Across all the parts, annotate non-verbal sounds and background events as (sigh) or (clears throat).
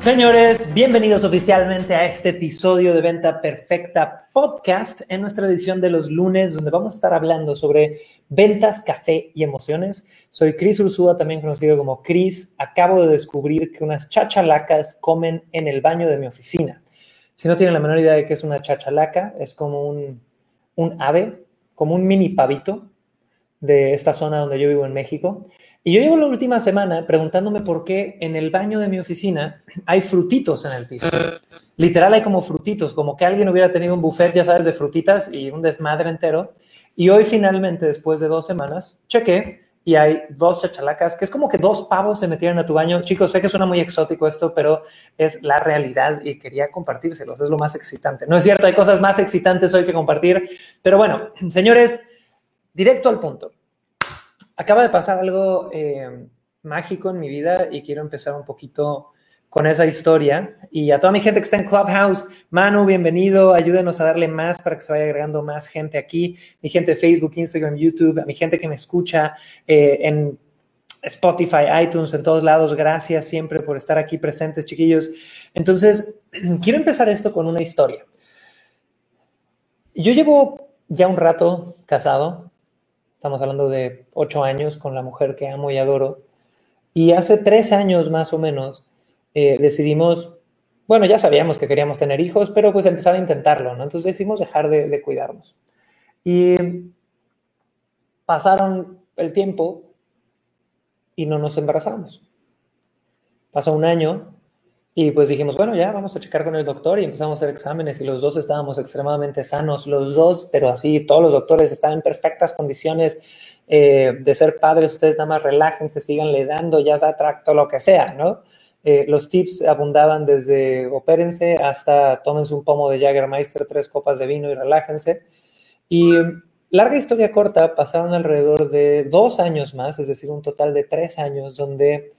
Señores, bienvenidos oficialmente a este episodio de Venta Perfecta Podcast en nuestra edición de los lunes, donde vamos a estar hablando sobre ventas, café y emociones. Soy Cris Ursúa, también conocido como Cris. Acabo de descubrir que unas chachalacas comen en el baño de mi oficina. Si no tienen la menor idea de qué es una chachalaca, es como un, un ave, como un mini pavito de esta zona donde yo vivo en México. Y yo llevo la última semana preguntándome por qué en el baño de mi oficina hay frutitos en el piso. Literal hay como frutitos, como que alguien hubiera tenido un buffet, ya sabes, de frutitas y un desmadre entero. Y hoy finalmente, después de dos semanas, chequé y hay dos chachalacas, que es como que dos pavos se metieron a tu baño. Chicos, sé que suena muy exótico esto, pero es la realidad y quería compartírselos, es lo más excitante. No es cierto, hay cosas más excitantes hoy que compartir, pero bueno, señores, directo al punto acaba de pasar algo eh, mágico en mi vida y quiero empezar un poquito con esa historia. Y a toda mi gente que está en Clubhouse, Manu, bienvenido, ayúdenos a darle más para que se vaya agregando más gente aquí. Mi gente de Facebook, Instagram, YouTube, a mi gente que me escucha eh, en Spotify, iTunes, en todos lados, gracias siempre por estar aquí presentes, chiquillos. Entonces, (clears throat) quiero empezar esto con una historia. Yo llevo ya un rato casado, Estamos hablando de ocho años con la mujer que amo y adoro. Y hace tres años más o menos eh, decidimos, bueno, ya sabíamos que queríamos tener hijos, pero pues empezar a intentarlo, ¿no? Entonces decidimos dejar de, de cuidarnos. Y pasaron el tiempo y no nos embarazamos. Pasó un año y pues dijimos, bueno, ya vamos a checar con el doctor y empezamos a hacer exámenes y los dos estábamos extremadamente sanos, los dos, pero así todos los doctores estaban en perfectas condiciones eh, de ser padres, ustedes nada más relájense, le dando, ya sea tracto, lo que sea, ¿no? Eh, los tips abundaban desde opérense hasta tómense un pomo de Jagermeister, tres copas de vino y relájense. Y larga historia corta, pasaron alrededor de dos años más, es decir, un total de tres años donde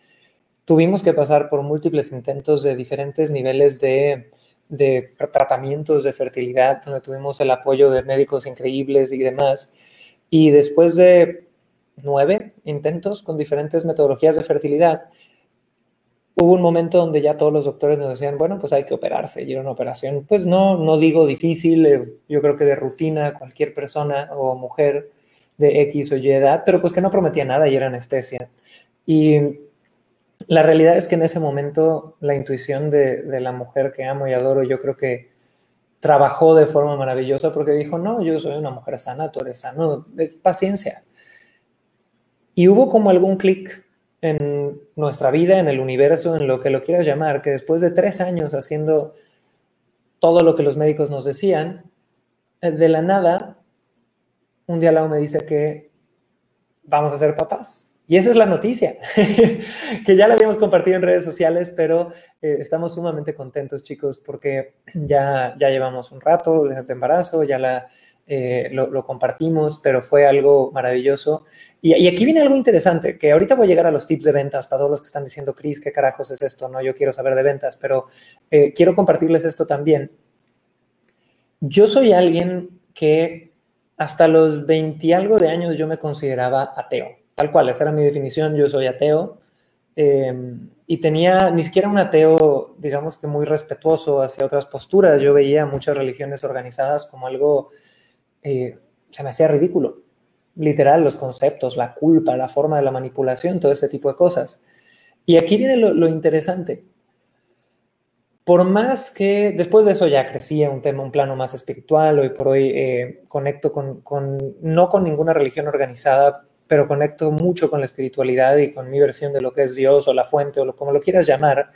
tuvimos que pasar por múltiples intentos de diferentes niveles de, tratamientos de fertilidad, donde tuvimos el apoyo de médicos increíbles y demás. Y después de nueve intentos con diferentes metodologías de fertilidad, hubo un momento donde ya todos los doctores nos decían, bueno, pues hay que operarse. Y era una operación, pues no, no digo difícil, eh, yo creo que de rutina, cualquier persona o mujer de X o Y edad, pero pues que no prometía nada y era anestesia. Y la realidad es que en ese momento la intuición de, la mujer que amo y adoro, yo creo que trabajó de forma maravillosa porque dijo, no, yo soy una mujer sana, tú eres sano, paciencia. Y hubo como algún clic en nuestra vida, en el universo, en lo que lo quieras llamar, que después de tres años haciendo todo lo que los médicos nos decían, eh, de la nada, un día Lau me dice que vamos a ser papás. Y esa es la noticia, (laughs) que ya la habíamos compartido en redes sociales, pero eh, estamos sumamente contentos, chicos, porque ya, ya llevamos un rato de embarazo, ya la, eh, lo, compartimos, pero fue algo maravilloso. Y, aquí viene algo interesante, que ahorita voy a llegar a los tips de ventas para todos los que están diciendo, Cris, ¿qué carajos es esto? No, yo quiero saber de ventas, pero eh, quiero compartirles esto también. Yo soy alguien que hasta los 20 y algo de años yo me consideraba ateo tal cual, esa era mi definición, yo soy ateo. Em, y tenía ni siquiera un ateo, digamos que muy respetuoso hacia otras posturas. Yo veía muchas religiones organizadas como algo, eh, se me hacía ridículo. Literal, los conceptos, la culpa, la forma de la manipulación, todo ese tipo de cosas. Y aquí viene lo, interesante. Por más que después de eso ya crecía un tema, un plano más espiritual, hoy por hoy eh, conecto con, con, no con ninguna religión organizada, pero conecto mucho con la espiritualidad y con mi versión de lo que es Dios o la fuente o como lo quieras llamar.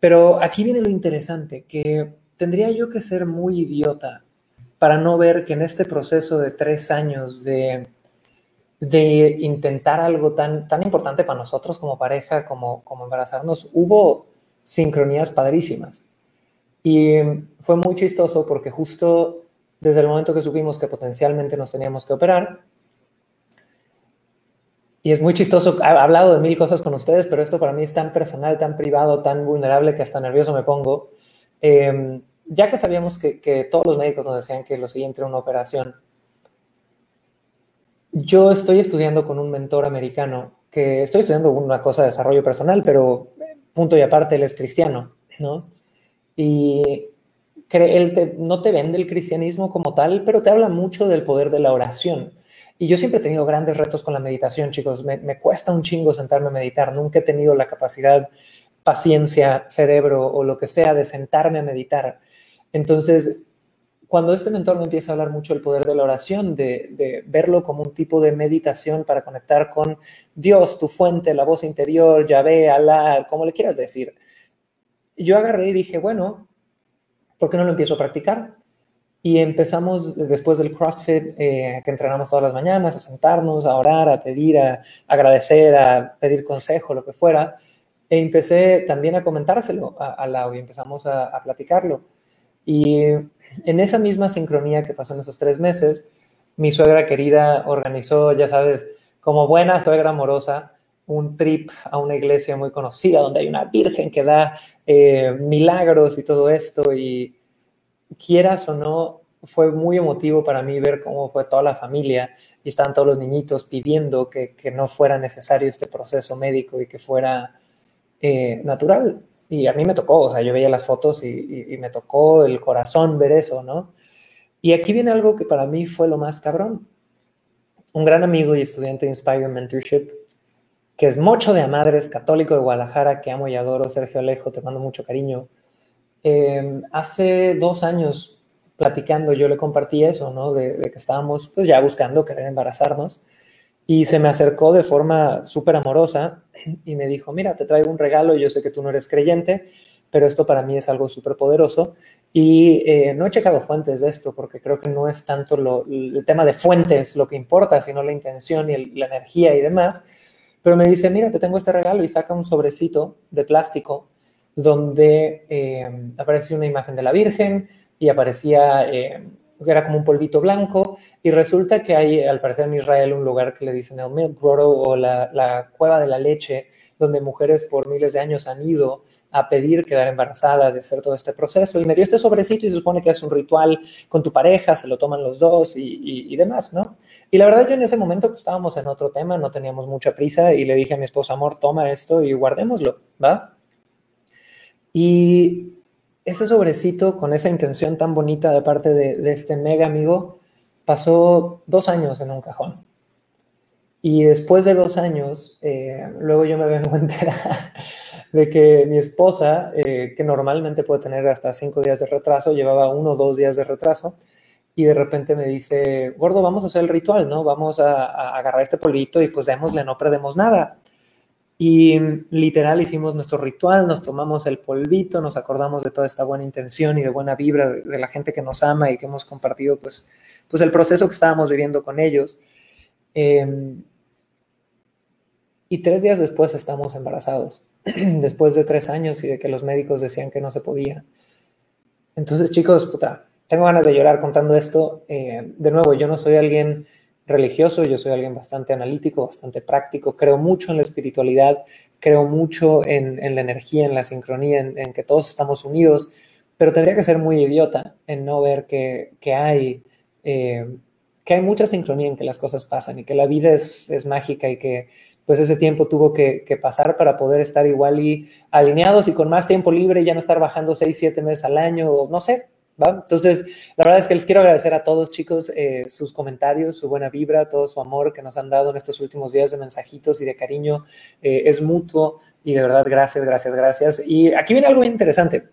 Pero aquí viene lo interesante, que tendría yo que ser muy idiota para no ver que en este proceso de tres años de, de intentar algo tan, tan importante para nosotros como pareja, como, como embarazarnos, hubo sincronías padrísimas. Y fue muy chistoso porque justo desde el momento que supimos que potencialmente nos teníamos que operar, y es muy chistoso, he hablado de mil cosas con ustedes, pero esto para mí es tan personal, tan privado, tan vulnerable que hasta nervioso me pongo. Em, ya que sabíamos que, que, todos los médicos nos decían que lo siguiente era una operación, yo estoy estudiando con un mentor americano, que estoy estudiando una cosa de desarrollo personal, pero punto y aparte, él es cristiano, ¿no? Y él no te vende el cristianismo como tal, pero te habla mucho del poder de la oración. Y yo siempre he tenido grandes retos con la meditación, chicos. Me, cuesta un chingo sentarme a meditar. Nunca he tenido la capacidad, paciencia, cerebro o lo que sea de sentarme a meditar. Entonces, cuando este mentor me empieza a hablar mucho del poder de la oración, de, verlo como un tipo de meditación para conectar con Dios, tu fuente, la voz interior, Yahvé, Alá, como le quieras decir. Yo agarré y dije, bueno, ¿por qué no lo empiezo a practicar? Y empezamos después del CrossFit, eh, que entrenamos todas las mañanas, a sentarnos, a orar, a pedir, a agradecer, a pedir consejo, lo que fuera. E empecé también a comentárselo a, Lau y empezamos a, a, platicarlo. Y en esa misma sincronía que pasó en esos tres meses, mi suegra querida organizó, ya sabes, como buena suegra amorosa, un trip a una iglesia muy conocida donde hay una virgen que da eh, milagros y todo esto. Y quieras o no, fue muy emotivo para mí ver cómo fue toda la familia y estaban todos los niñitos pidiendo que, no fuera necesario este proceso médico y que fuera eh, natural. Y a mí me tocó, o sea, yo veía las fotos y, me tocó el corazón ver eso, ¿no? Y aquí viene algo que para mí fue lo más cabrón. Un gran amigo y estudiante de Inspire Mentorship, que es mocho de amadres, católico de Guadalajara, que amo y adoro, Sergio Alejo, te mando mucho cariño Em, hace dos años, platicando, yo le compartí eso, ¿no? De, que estábamos pues ya buscando querer embarazarnos y se me acercó de forma súper amorosa y me dijo, mira, te traigo un regalo, yo sé que tú no eres creyente, pero esto para mí es algo súper poderoso y eh, no he checado fuentes de esto porque creo que no es tanto lo, el tema de fuentes lo que importa, sino la intención y la energía y demás. Pero me dice, mira, te tengo este regalo y saca un sobrecito de plástico donde eh, aparecía una imagen de la Virgen y aparecía, eh, era como un polvito blanco, y resulta que hay, al parecer en Israel, un lugar que le dicen el Milk Grotto o la, cueva de la leche, donde mujeres por miles de años han ido a pedir quedar embarazadas, de hacer todo este proceso. Y me dio este sobrecito y se supone que es un ritual con tu pareja, se lo toman los dos y, demás, ¿no? Y la verdad yo en ese momento pues, estábamos en otro tema, no teníamos mucha prisa y le dije a mi esposa, amor, toma esto y guardémoslo, ¿va? Y ese sobrecito con esa intención tan bonita de parte de, este mega amigo pasó dos años en un cajón. Y después de dos años, eh, luego yo me (laughs) vengo a enterar de que mi esposa, eh, que normalmente puede tener hasta cinco días de retraso, llevaba uno o dos días de retraso, y de repente me dice, gordo, vamos a hacer el ritual, ¿no? Vamos a, a agarrar este polvito y pues démosle, no perdemos nada. Y literal hicimos nuestro ritual, nos tomamos el polvito, nos acordamos de toda esta buena intención y de buena vibra de, la gente que nos ama y que hemos compartido pues, pues el proceso que estábamos viviendo con ellos. Em, y tres días después estamos embarazados, (clears throat) después de tres años y de que los médicos decían que no se podía. Entonces, chicos, puta, tengo ganas de llorar contando esto. Eh, de nuevo, yo no soy alguien religioso, yo soy alguien bastante analítico, bastante práctico, creo mucho en la espiritualidad, creo mucho en, la energía, en la sincronía, en, que todos estamos unidos, pero tendría que ser muy idiota en no ver que, hay, eh, que hay mucha sincronía en que las cosas pasan y que la vida es, mágica y que pues ese tiempo tuvo que, que, pasar para poder estar igual y alineados y con más tiempo libre y ya no estar bajando seis, siete meses al año, o no sé, entonces, la verdad es que les quiero agradecer a todos, chicos, eh, sus comentarios, su buena vibra, todo su amor que nos han dado en estos últimos días de mensajitos y de cariño. Eh, es mutuo y de verdad, gracias, gracias, gracias. Y aquí viene algo interesante.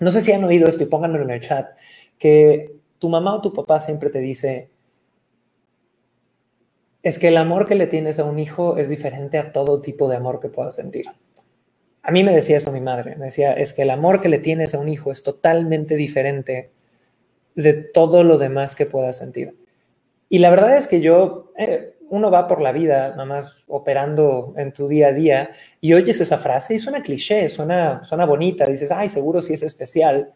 No sé si han oído esto y pónganmelo en el chat, que tu mamá o tu papá siempre te dice, es que el amor que le tienes a un hijo es diferente a todo tipo de amor que puedas sentir. A mí me decía eso mi madre, me decía, es que el amor que le tienes a un hijo es totalmente diferente de todo lo demás que puedas sentir. Y la verdad es que yo, eh, uno va por la vida, nada más operando en tu día a día, y oyes esa frase y suena cliché, suena, suena bonita, dices, ay, seguro sí es especial,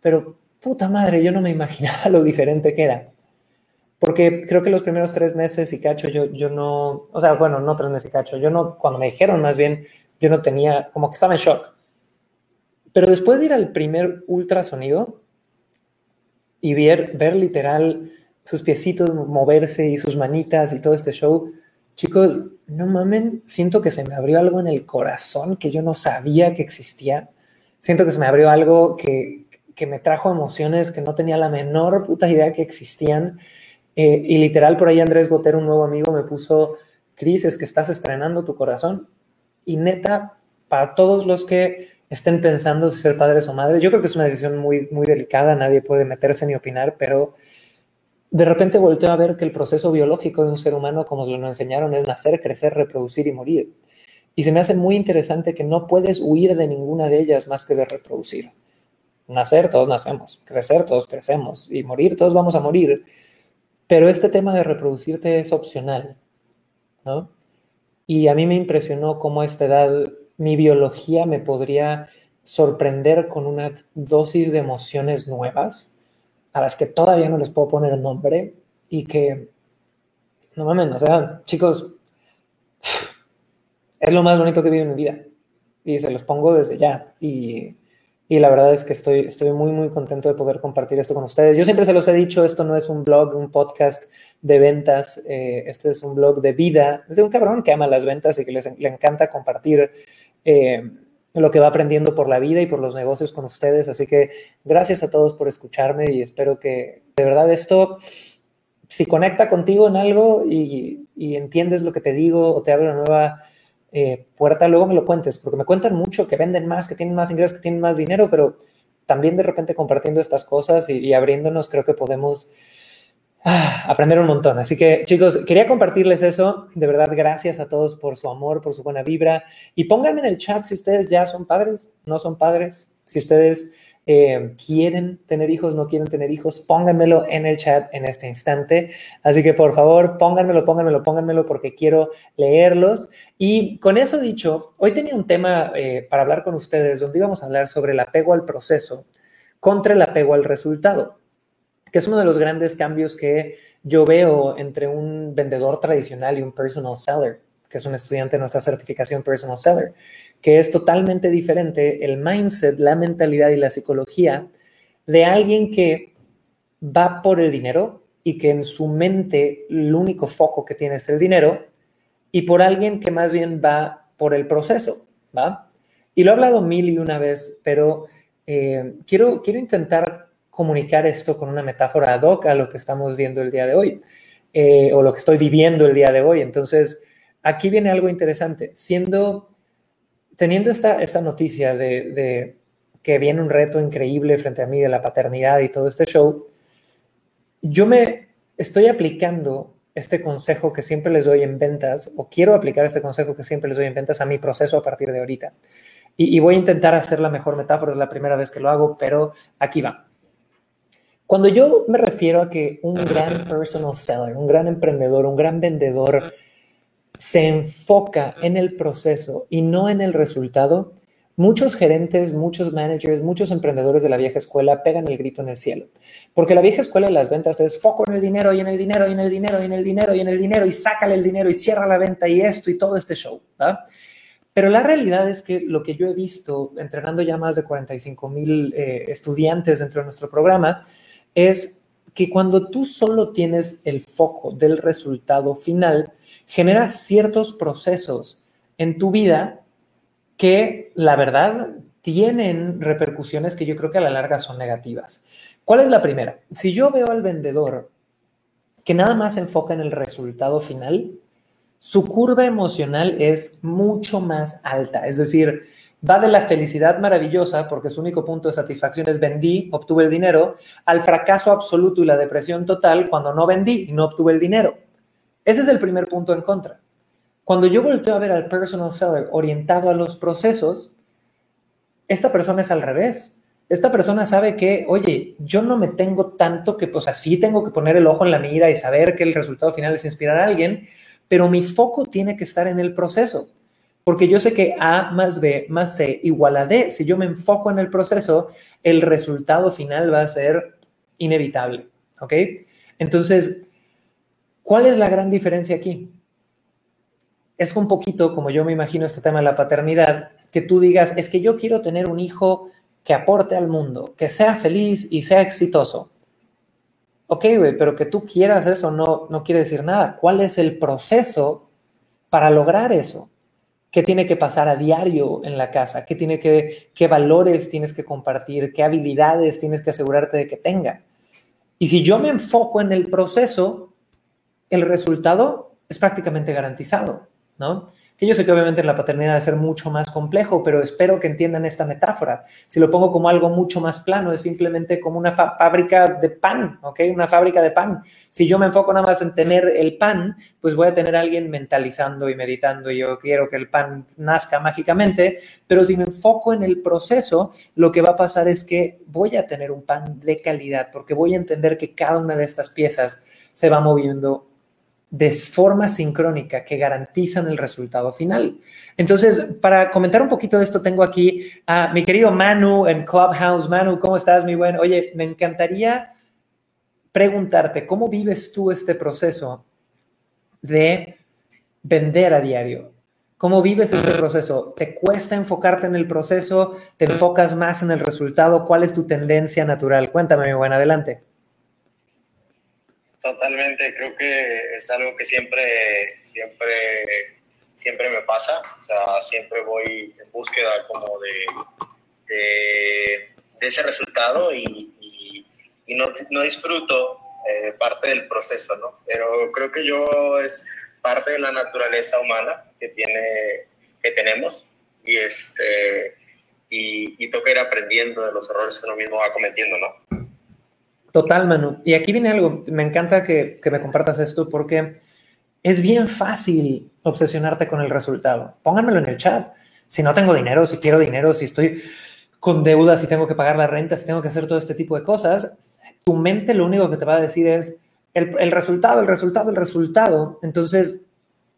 pero puta madre, yo no me imaginaba lo diferente que era. Porque creo que los primeros tres meses y cacho, yo, yo no, o sea, bueno, no tres meses y cacho, yo no, cuando me dijeron más bien, yo no tenía, como que estaba en shock. Pero después de ir al primer ultrasonido y ver, ver literal sus piecitos moverse y sus manitas y todo este show, chicos, no mamen, siento que se me abrió algo en el corazón que yo no sabía que existía. Siento que se me abrió algo que, que me trajo emociones que no tenía la menor puta idea que existían. Eh, y literal, por ahí Andrés Botero, un nuevo amigo, me puso, Cris, es que estás estrenando tu corazón. Y neta, para todos los que estén pensando si ser padres o madres, yo creo que es una decisión muy, muy delicada, nadie puede meterse ni opinar, pero de repente volteo a ver que el proceso biológico de un ser humano, como nos lo enseñaron, es nacer, crecer, reproducir y morir. Y se me hace muy interesante que no puedes huir de ninguna de ellas más que de reproducir. Nacer, todos nacemos. Crecer, todos crecemos. Y morir, todos vamos a morir. Pero este tema de reproducirte es opcional, ¿no? Y a mí me impresionó cómo a esta edad mi biología me podría sorprender con una dosis de emociones nuevas a las que todavía no les puedo poner nombre y que, no mames, o sea, chicos, es lo más bonito que vivo en mi vida y se los pongo desde ya y y la verdad es que estoy, estoy muy, muy contento de poder compartir esto con ustedes. Yo siempre se los he dicho, esto no es un blog, un podcast de ventas, eh, este es un blog de vida, de un cabrón que ama las ventas y que les, le encanta compartir eh, lo que va aprendiendo por la vida y por los negocios con ustedes. Así que gracias a todos por escucharme y espero que de verdad esto, si conecta contigo en algo y, y entiendes lo que te digo o te abre una nueva eh, puerta, luego me lo cuentes, porque me cuentan mucho que venden más, que tienen más ingresos, que tienen más dinero, pero también de repente compartiendo estas cosas y, abriéndonos, creo que podemos ah, aprender un montón. Así que chicos, quería compartirles eso. De verdad, gracias a todos por su amor, por su buena vibra. Y pónganme en el chat si ustedes ya son padres, no son padres, si ustedes eh, quieren tener hijos, no quieren tener hijos, pónganmelo en el chat en este instante. Así que por favor, pónganmelo, pónganmelo, pónganmelo porque quiero leerlos. Y con eso dicho, hoy tenía un tema eh, para hablar con ustedes donde íbamos a hablar sobre el apego al proceso contra el apego al resultado, que es uno de los grandes cambios que yo veo entre un vendedor tradicional y un personal seller que es un estudiante de nuestra certificación Personal Seller, que es totalmente diferente el mindset, la mentalidad y la psicología de alguien que va por el dinero y que en su mente el único foco que tiene es el dinero, y por alguien que más bien va por el proceso, ¿va? Y lo he hablado mil y una vez, pero eh, quiero, quiero intentar comunicar esto con una metáfora ad hoc a lo que estamos viendo el día de hoy, eh, o lo que estoy viviendo el día de hoy. Entonces, aquí viene algo interesante. Siendo, teniendo esta, esta noticia de, que viene un reto increíble frente a mí de la paternidad y todo este show, yo me estoy aplicando este consejo que siempre les doy en ventas, o quiero aplicar este consejo que siempre les doy en ventas a mi proceso a partir de ahorita. Y, y voy a intentar hacer la mejor metáfora, es la primera vez que lo hago, pero aquí va. Cuando yo me refiero a que un gran personal seller, un gran emprendedor, un gran vendedor, se enfoca en el proceso y no en el resultado, muchos gerentes, muchos managers, muchos emprendedores de la vieja escuela pegan el grito en el cielo. Porque la vieja escuela de las ventas es foco en el dinero y en el dinero y en el dinero y en el dinero y en el dinero y sácale el dinero y cierra la venta y esto y todo este show. Pero la realidad es que lo que yo he visto entrenando ya más de 45 mil eh, estudiantes dentro de nuestro programa es que cuando tú solo tienes el foco del resultado final, genera ciertos procesos en tu vida que la verdad tienen repercusiones que yo creo que a la larga son negativas. ¿Cuál es la primera? Si yo veo al vendedor que nada más se enfoca en el resultado final, su curva emocional es mucho más alta. Es decir, va de la felicidad maravillosa, porque su único punto de satisfacción es vendí, obtuve el dinero, al fracaso absoluto y la depresión total cuando no vendí y no obtuve el dinero. Ese es el primer punto en contra. Cuando yo volteo a ver al personal seller orientado a los procesos, esta persona es al revés. Esta persona sabe que, oye, yo no me tengo tanto que, pues así tengo que poner el ojo en la mira y saber que el resultado final es inspirar a alguien, pero mi foco tiene que estar en el proceso. Porque yo sé que A más B más C igual a D. Si yo me enfoco en el proceso, el resultado final va a ser inevitable. ¿Ok? Entonces, ¿Cuál es la gran diferencia aquí? Es un poquito como yo me imagino este tema de la paternidad, que tú digas, es que yo quiero tener un hijo que aporte al mundo, que sea feliz y sea exitoso. Ok, güey, pero que tú quieras eso no, no quiere decir nada. ¿Cuál es el proceso para lograr eso? ¿Qué tiene que pasar a diario en la casa? ¿Qué, tiene que, ¿Qué valores tienes que compartir? ¿Qué habilidades tienes que asegurarte de que tenga? Y si yo me enfoco en el proceso, el resultado es prácticamente garantizado, ¿no? Que yo sé que obviamente en la paternidad debe ser mucho más complejo, pero espero que entiendan esta metáfora. Si lo pongo como algo mucho más plano, es simplemente como una fábrica de pan, ¿ok? Una fábrica de pan. Si yo me enfoco nada más en tener el pan, pues voy a tener a alguien mentalizando y meditando y yo quiero que el pan nazca mágicamente, pero si me enfoco en el proceso, lo que va a pasar es que voy a tener un pan de calidad porque voy a entender que cada una de estas piezas se va moviendo de forma sincrónica que garantizan el resultado final. Entonces, para comentar un poquito de esto, tengo aquí a mi querido Manu en Clubhouse. Manu, ¿cómo estás, mi buen? Oye, me encantaría preguntarte, ¿cómo vives tú este proceso de vender a diario? ¿Cómo vives este proceso? ¿Te cuesta enfocarte en el proceso? ¿Te enfocas más en el resultado? ¿Cuál es tu tendencia natural? Cuéntame, mi buen, adelante. Totalmente, creo que es algo que siempre, siempre, siempre me pasa. O sea, siempre voy en búsqueda como de, de, ese resultado y, y, no, no, disfruto eh, parte del proceso, ¿no? Pero creo que yo es parte de la naturaleza humana que, tiene, que tenemos y, este, y, y toca ir aprendiendo de los errores que uno mismo va cometiendo, ¿no? Total, Manu. Y aquí viene algo, me encanta que, me compartas esto porque es bien fácil obsesionarte con el resultado. Pónganmelo en el chat. Si no tengo dinero, si quiero dinero, si estoy con deudas, si tengo que pagar la renta, si tengo que hacer todo este tipo de cosas, tu mente lo único que te va a decir es el, resultado, el resultado, el resultado. Entonces,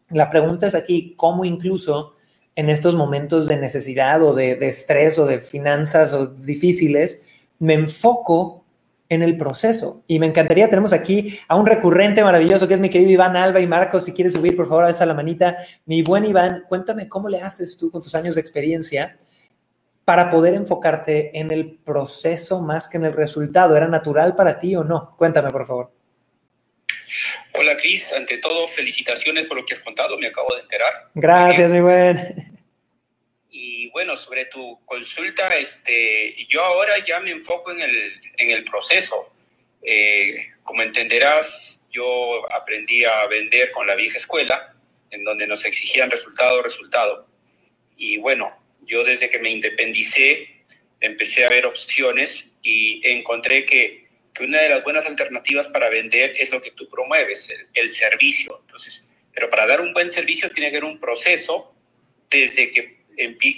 la pregunta es aquí, ¿cómo incluso en estos momentos de necesidad o de, de estrés o de finanzas o difíciles, me enfoco en el proceso. Y me encantaría, tenemos aquí a un recurrente maravilloso que es mi querido Iván Alba y Marcos, si quieres subir, por favor, alza la manita. Mi buen Iván, cuéntame cómo le haces tú con tus años de experiencia para poder enfocarte en el proceso más que en el resultado. ¿Era natural para ti o no? Cuéntame, por favor. Hola, Cris. Ante todo, felicitaciones por lo que has contado. Me acabo de enterar. Gracias, mi buen. Y bueno, sobre tu consulta, este, yo ahora ya me enfoco en el, en el proceso. Eh, como entenderás, yo aprendí a vender con la vieja escuela, en donde nos exigían resultado, resultado. Y bueno, yo desde que me independicé, empecé a ver opciones y encontré que, que una de las buenas alternativas para vender es lo que tú promueves, el, servicio. Entonces, pero para dar un buen servicio tiene que haber un proceso desde que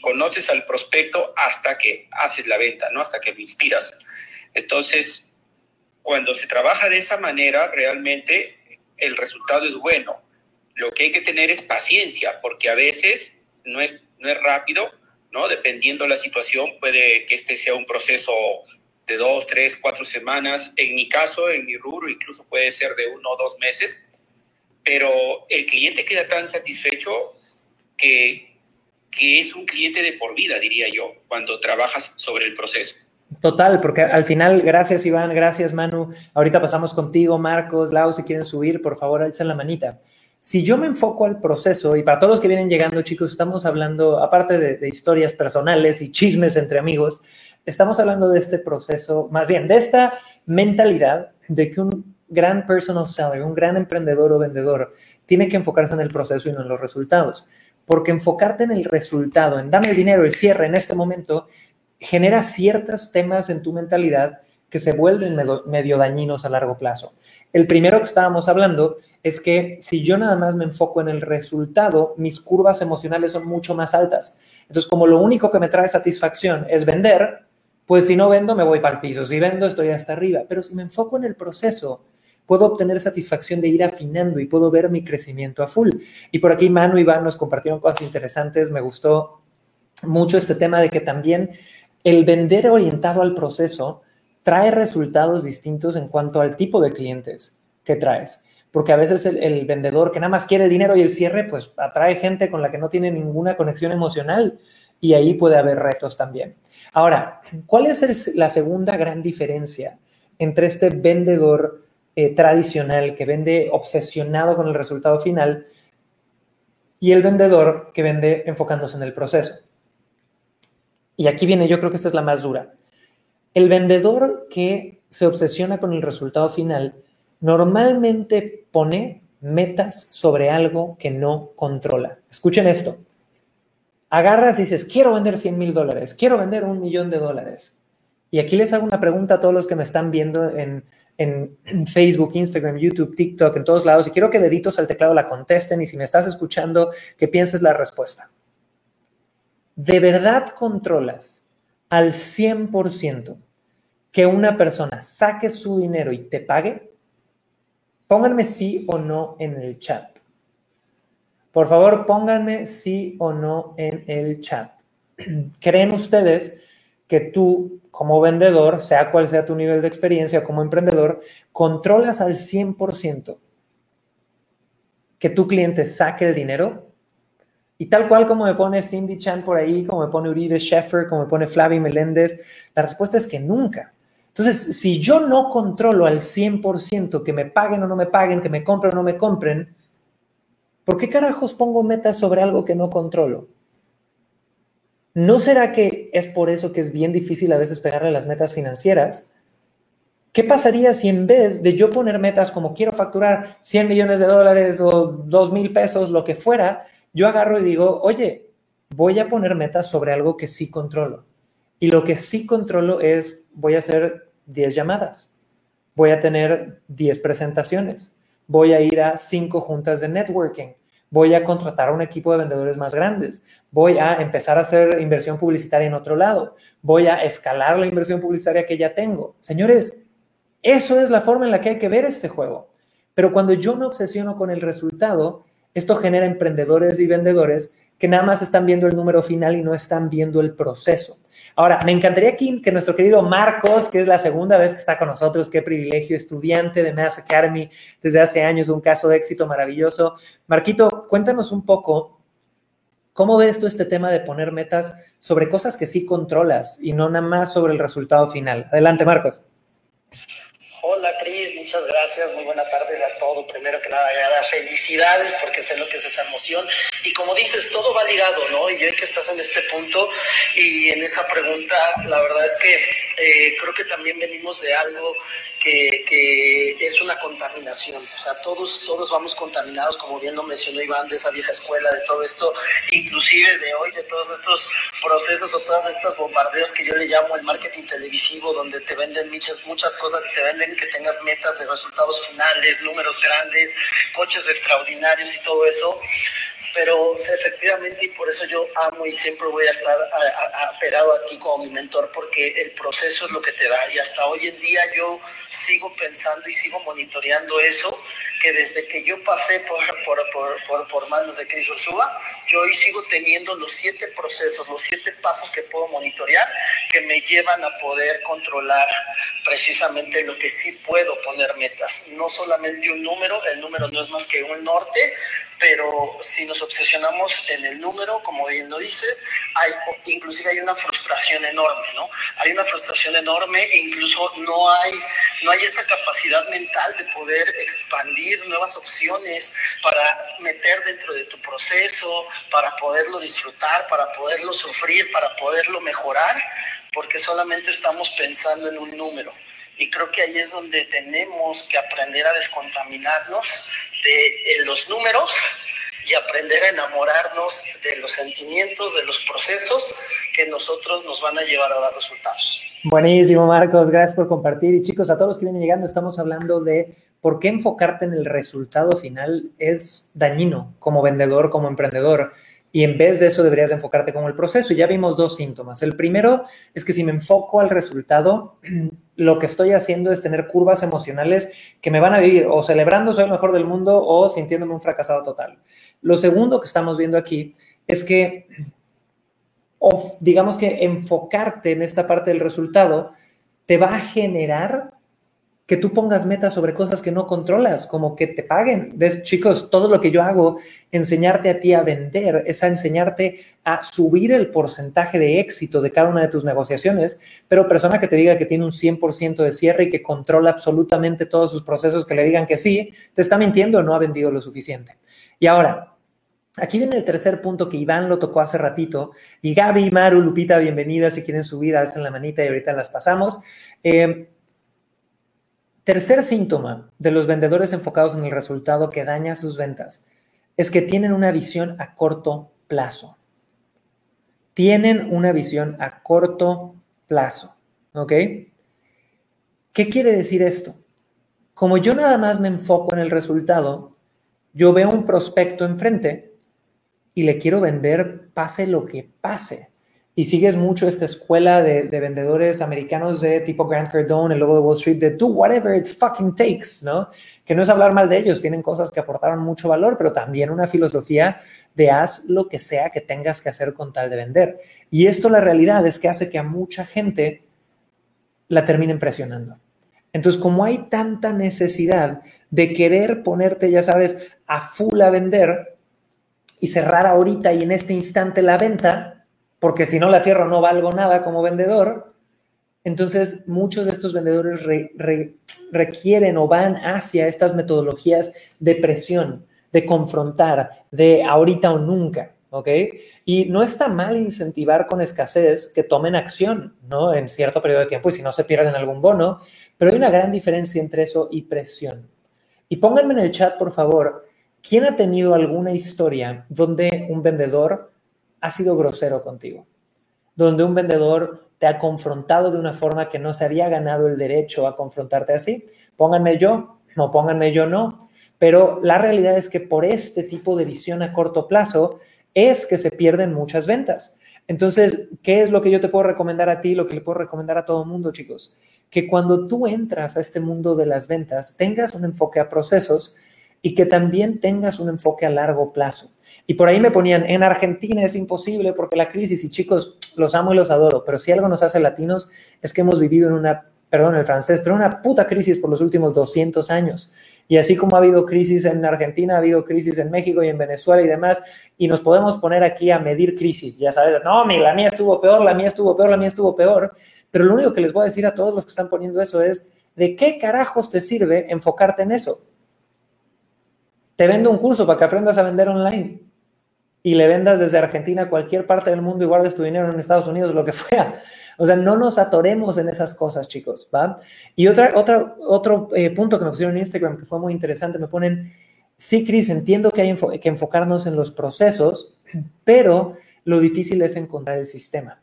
conoces al prospecto hasta que haces la venta, ¿no? Hasta que lo inspiras. Entonces, cuando se trabaja de esa manera, realmente el resultado es bueno. Lo que hay que tener es paciencia, porque a veces no es, no es rápido, ¿no? Dependiendo la situación, puede que este sea un proceso de dos, tres, cuatro semanas. En mi caso, en mi rubro, incluso puede ser de uno o dos meses. Pero el cliente queda tan satisfecho que que es un cliente de por vida, diría yo, cuando trabajas sobre el proceso. Total, porque al final, gracias Iván, gracias Manu. Ahorita pasamos contigo, Marcos, Lau, si quieren subir, por favor, alcen la manita. Si yo me enfoco al proceso, y para todos los que vienen llegando, chicos, estamos hablando, aparte de, de historias personales y chismes entre amigos, estamos hablando de este proceso, más bien de esta mentalidad de que un gran personal seller, un gran emprendedor o vendedor, tiene que enfocarse en el proceso y no en los resultados porque enfocarte en el resultado, en dame el dinero, el cierre en este momento, genera ciertos temas en tu mentalidad que se vuelven medio, dañinos a largo plazo. El primero que estábamos hablando es que si yo nada más me enfoco en el resultado, mis curvas emocionales son mucho más altas. Entonces, como lo único que me trae satisfacción es vender, pues si no vendo me voy para el piso, si vendo estoy hasta arriba, pero si me enfoco en el proceso, puedo obtener satisfacción de ir afinando y puedo ver mi crecimiento a full. Y por aquí Manu y Iván nos compartieron cosas interesantes. Me gustó mucho este tema de que también el vender orientado al proceso trae resultados distintos en cuanto al tipo de clientes que traes. porque a veces el, vendedor que nada más quiere el dinero y el cierre, pues atrae gente con la que no tiene ninguna conexión emocional y ahí puede haber retos también. Ahora, ¿cuál es la segunda gran diferencia entre este vendedor eh, tradicional que vende obsesionado con el resultado final y el vendedor que vende enfocándose en el proceso? Y aquí viene, yo creo que esta es la más dura. El vendedor que se obsesiona con el resultado final normalmente pone metas sobre algo que no controla. Escuchen esto. Agarras y dices, quiero vender 100 mil dólares, quiero vender un millón de dólares. Y aquí les hago una pregunta a todos los que me están viendo en, en, Facebook, Instagram, YouTube, TikTok, en todos lados, y quiero que deditos al teclado la contesten y si me estás escuchando, que pienses la respuesta. ¿De verdad controlas al 100% que una persona saque su dinero y te pague? Pónganme sí o no en el chat. Por favor, pónganme sí o no en el chat. (clears throat) ¿Creen ustedes que tú, como vendedor, sea cual sea tu nivel de experiencia como emprendedor, controlas al 100% que tu cliente saque el dinero? Y tal cual como me pone Cindy Chan por ahí, como me pone Uribe Sheffer, como me pone Flavie Meléndez, la respuesta es que nunca. Entonces, si yo no controlo al 100% que me paguen o no me paguen, que me compren o no me compren, ¿por qué carajos pongo metas sobre algo que no controlo? ¿No será que es por eso que es bien difícil a veces pegarle las metas financieras? ¿Qué pasaría si en vez de yo poner metas como quiero facturar 100 millones de dólares o 2 mil pesos, lo que fuera, yo agarro y digo, oye, voy a poner metas sobre algo que sí controlo? Y lo que sí controlo es, voy a hacer 10 llamadas, voy a tener 10 presentaciones, voy a ir a 5 juntas de networking, voy a contratar a un equipo de vendedores más grandes, voy a empezar a hacer inversión publicitaria en otro lado, voy a escalar la inversión publicitaria que ya tengo. Señores, eso es la forma en la que hay que ver este juego. Pero cuando yo me obsesiono con el resultado, esto genera emprendedores y vendedores que nada más están viendo el número final y no están viendo el proceso. Ahora, me encantaría que nuestro querido Marcos, que es la segunda vez que está con nosotros, qué privilegio, estudiante de Mass Academy desde hace años, un caso de éxito maravilloso. Marquito, cuéntanos un poco ¿Cómo ves tú este tema de poner metas sobre cosas que sí controlas y no nada más sobre el resultado final? Adelante, Marcos. Hola, Cris, muchas gracias. Muy buena tarde a todo. Primero que nada, felicidades porque sé lo que es esa emoción. Y como dices, todo va ligado, ¿no? Y yo que estás en este punto y en esa pregunta, la verdad es que eh, creo que también venimos de algo que, es una contaminación. O sea, todos, todos vamos contaminados, como bien lo mencionó Iván, de esa vieja escuela, de todo esto, inclusive de hoy, de todos estos procesos o todas estas bombardeos que yo le llamo el marketing televisivo, donde te venden muchas, muchas cosas y te venden que tengas metas de resultados finales, números grandes, coches extraordinarios y todo eso pero efectivamente y por eso yo amo y siempre voy a estar apegado a, ti como mi mentor porque el proceso es lo que te da y hasta hoy en día yo sigo pensando y sigo monitoreando eso que desde que yo pasé por, por, por, por, manos de Cris Ursúa, yo hoy sigo teniendo los siete procesos, los siete pasos que puedo monitorear que me llevan a poder controlar precisamente lo que sí puedo poner metas. No solamente un número, el número no es más que un norte, pero si nos obsesionamos en el número, como bien lo dices, hay, inclusive hay una frustración enorme, ¿no? Hay una frustración enorme e incluso no hay, no hay esta capacidad mental de poder expandir nuevas opciones para meter dentro de tu proceso, para poderlo disfrutar, para poderlo sufrir, para poderlo mejorar, porque solamente estamos pensando en un número. Y creo que ahí es donde tenemos que aprender a descontaminarnos de los números y aprender a enamorarnos de los sentimientos, de los procesos que nosotros nos van a llevar a dar resultados. Buenísimo, Marcos. Gracias por compartir. Y chicos, a todos los que vienen llegando, estamos hablando de por qué enfocarte en el resultado final es dañino como vendedor, como emprendedor. Y en vez de eso deberías enfocarte como el proceso. Y ya vimos dos síntomas. El primero es que si me enfoco al resultado, (clears throat) lo que estoy haciendo es tener curvas emocionales que me van a vivir o celebrando soy el mejor del mundo o sintiéndome un fracasado total. Lo segundo que estamos viendo aquí es que, digamos que enfocarte en esta parte del resultado te va a generar que tú pongas metas sobre cosas que no controlas, como que te paguen. ¿Ves, chicos, todo lo que yo hago, enseñarte a ti a vender, es a enseñarte a subir el porcentaje de éxito de cada una de tus negociaciones, pero persona que te diga que tiene un 100% de cierre y que controla absolutamente todos sus procesos, que le digan que sí, te está mintiendo o no ha vendido lo suficiente. Y ahora, Aquí viene el tercer punto que Iván lo tocó hace ratito. Y Gaby, Maru, Lupita, bienvenidas. Si quieren subir, alcen la manita y ahorita las pasamos. Eh, Tercer síntoma de los vendedores enfocados en el resultado que daña sus ventas es que tienen una visión a corto plazo. Tienen una visión a corto plazo. ¿Ok? ¿Qué quiere decir esto? Como yo nada más me enfoco en el resultado, yo veo un prospecto enfrente y le quiero vender pase lo que pase y sigues mucho esta escuela de, vendedores americanos de tipo Grant Cardone, el lobo de Wall Street, de do whatever it fucking takes, ¿no? Que no es hablar mal de ellos, tienen cosas que aportaron mucho valor, pero también una filosofía de haz lo que sea que tengas que hacer con tal de vender. Y esto la realidad es que hace que a mucha gente la terminen presionando. Entonces, como hay tanta necesidad de querer ponerte, ya sabes, a full a vender y cerrar ahorita y en este instante la venta, porque si no la cierro no valgo nada como vendedor. Entonces, muchos de estos vendedores requieren o van hacia estas metodologías de presión, de confrontar, de ahorita o nunca, ¿ok? Y no está mal incentivar con escasez que tomen acción, ¿no? En cierto periodo de tiempo y si no se pierden algún bono, pero hay una gran diferencia entre eso y presión. Y pónganme en el chat, por favor, ¿quién ha tenido alguna historia donde un vendedor ha sido grosero contigo, donde un vendedor te ha confrontado de una forma que no se había ganado el derecho a confrontarte así. Pónganme yo, no pónganme yo no, pero la realidad es que por este tipo de visión a corto plazo es que se pierden muchas ventas. Entonces, ¿qué es lo que yo te puedo recomendar a ti, lo que le puedo recomendar a todo el mundo, chicos? Que cuando tú entras a este mundo de las ventas, tengas un enfoque a procesos y que también tengas un enfoque a largo plazo. Y por ahí me ponían, en Argentina es imposible porque la crisis, y chicos, los amo y los adoro, pero si algo nos hace latinos es que hemos vivido en una, perdón el francés, pero una puta crisis por los últimos 200 años. Y así como ha habido crisis en Argentina, ha habido crisis en México y en Venezuela y demás, y nos podemos poner aquí a medir crisis, ya sabes, no, la mía estuvo peor, la mía estuvo peor, la mía estuvo peor, pero lo único que les voy a decir a todos los que están poniendo eso es, ¿de qué carajos te sirve enfocarte en eso? Te vendo un curso para que aprendas a vender online y le vendas desde Argentina a cualquier parte del mundo y guardes tu dinero en Estados Unidos, lo que (laughs) fuera. O sea, no nos atoremos en esas cosas, chicos, ¿va? Y otra, otra, otro eh, punto que me pusieron en Instagram que fue muy interesante, me ponen, sí, Cris, entiendo que hay que enfocarnos en los procesos, (clears throat) pero lo difícil es encontrar el sistema.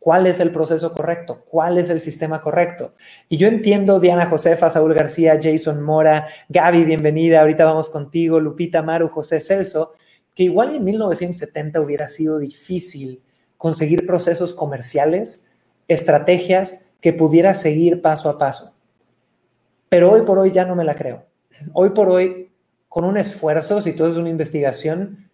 ¿Cuál es el proceso correcto? ¿Cuál es el sistema correcto? Y yo entiendo, Diana Josefa, Saúl García, Jason Mora, Gaby, bienvenida, ahorita vamos contigo, Lupita Maru, José Celso, que igual en 1970 hubiera sido difícil conseguir procesos comerciales, estrategias que pudiera seguir paso a paso. Pero hoy por hoy ya no me la creo. Hoy por hoy, con un esfuerzo, si tú haces una investigación,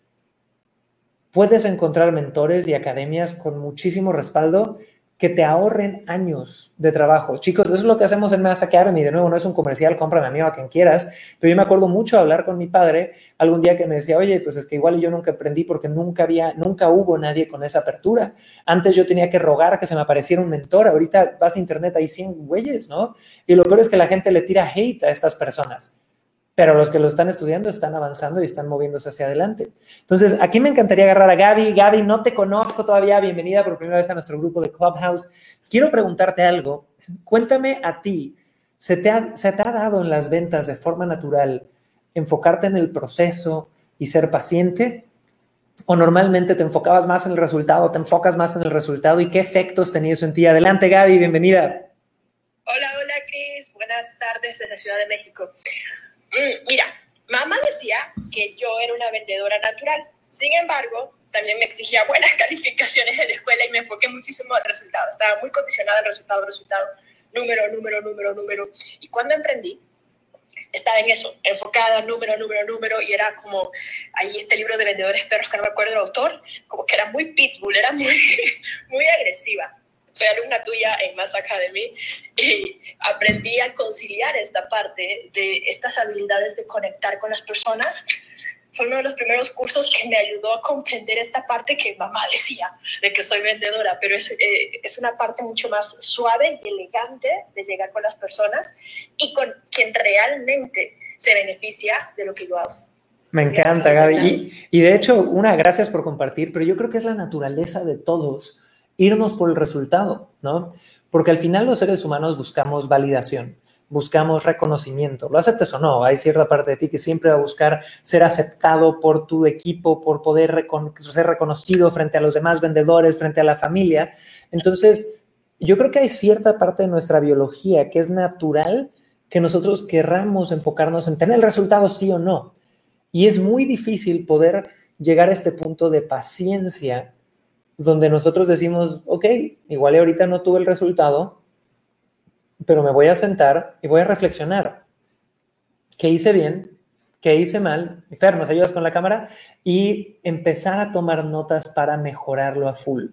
puedes encontrar mentores y academias con muchísimo respaldo que te ahorren años de trabajo. Chicos, eso es lo que hacemos en Mass Academy. De nuevo, no es un comercial, cómprame a mí o a quien quieras. Pero yo me acuerdo mucho hablar con mi padre algún día que me decía, oye, pues es que igual yo nunca aprendí porque nunca había, nunca hubo nadie con esa apertura. Antes yo tenía que rogar que se me apareciera un mentor. Ahorita vas a internet, hay 100 güeyes, ¿no? Y lo peor es que la gente le tira hate a estas personas pero los que lo están estudiando están avanzando y están moviéndose hacia adelante. Entonces, aquí me encantaría agarrar a Gaby. Gaby, no te conozco todavía. Bienvenida por primera vez a nuestro grupo de Clubhouse. Quiero preguntarte algo. Cuéntame a ti, ¿se te ha, dado en las ventas de forma natural enfocarte en el proceso y ser paciente? ¿O normalmente te enfocabas más en el resultado, te enfocas más en el resultado y qué efectos tenía eso en ti? Adelante, Gaby, bienvenida. Hola, hola, Cris. Buenas tardes desde Ciudad de México. Mm, mira, mamá decía que yo era una vendedora natural. Sin embargo, también me exigía buenas (laughs) calificaciones en la escuela y me enfoqué muchísimo el resultado. Estaba muy condicionada al resultado, resultado, número, número, número, número. Y cuando emprendí, estaba en eso, enfocada, número, número, número, y era como, ahí este libro de vendedores perros que no me acuerdo el autor, como que era muy pitbull, era muy, (laughs) muy agresiva. Soy alumna tuya en Mass Academy y aprendí a conciliar esta parte de estas habilidades de conectar con las personas. Fue uno de los primeros cursos que me ayudó a comprender esta parte que mamá decía, de que soy vendedora, pero es, eh, es una parte mucho más suave y elegante de llegar con las personas y con quien realmente se beneficia de lo que yo hago. Me encanta, Gaby. Y, y, de hecho, una, gracias por compartir, pero yo creo que es la naturaleza de todos irnos por el resultado, ¿no? Porque al final los seres humanos buscamos validación, buscamos reconocimiento, lo aceptes o no, hay cierta parte de ti que siempre va a buscar ser aceptado por tu equipo, por poder ser reconocido frente a los demás vendedores, frente a la familia. Entonces, yo creo que hay cierta parte de nuestra biología que es natural que nosotros querramos enfocarnos en tener el resultado sí o no. Y es muy difícil poder llegar a este punto de paciencia donde nosotros decimos, ok, igual ahorita no tuve el resultado, pero me voy a sentar y voy a reflexionar. ¿Qué hice bien? ¿Qué hice mal? Fer, ¿nos ayudas con la cámara? Y empezar a tomar notas para mejorarlo a full.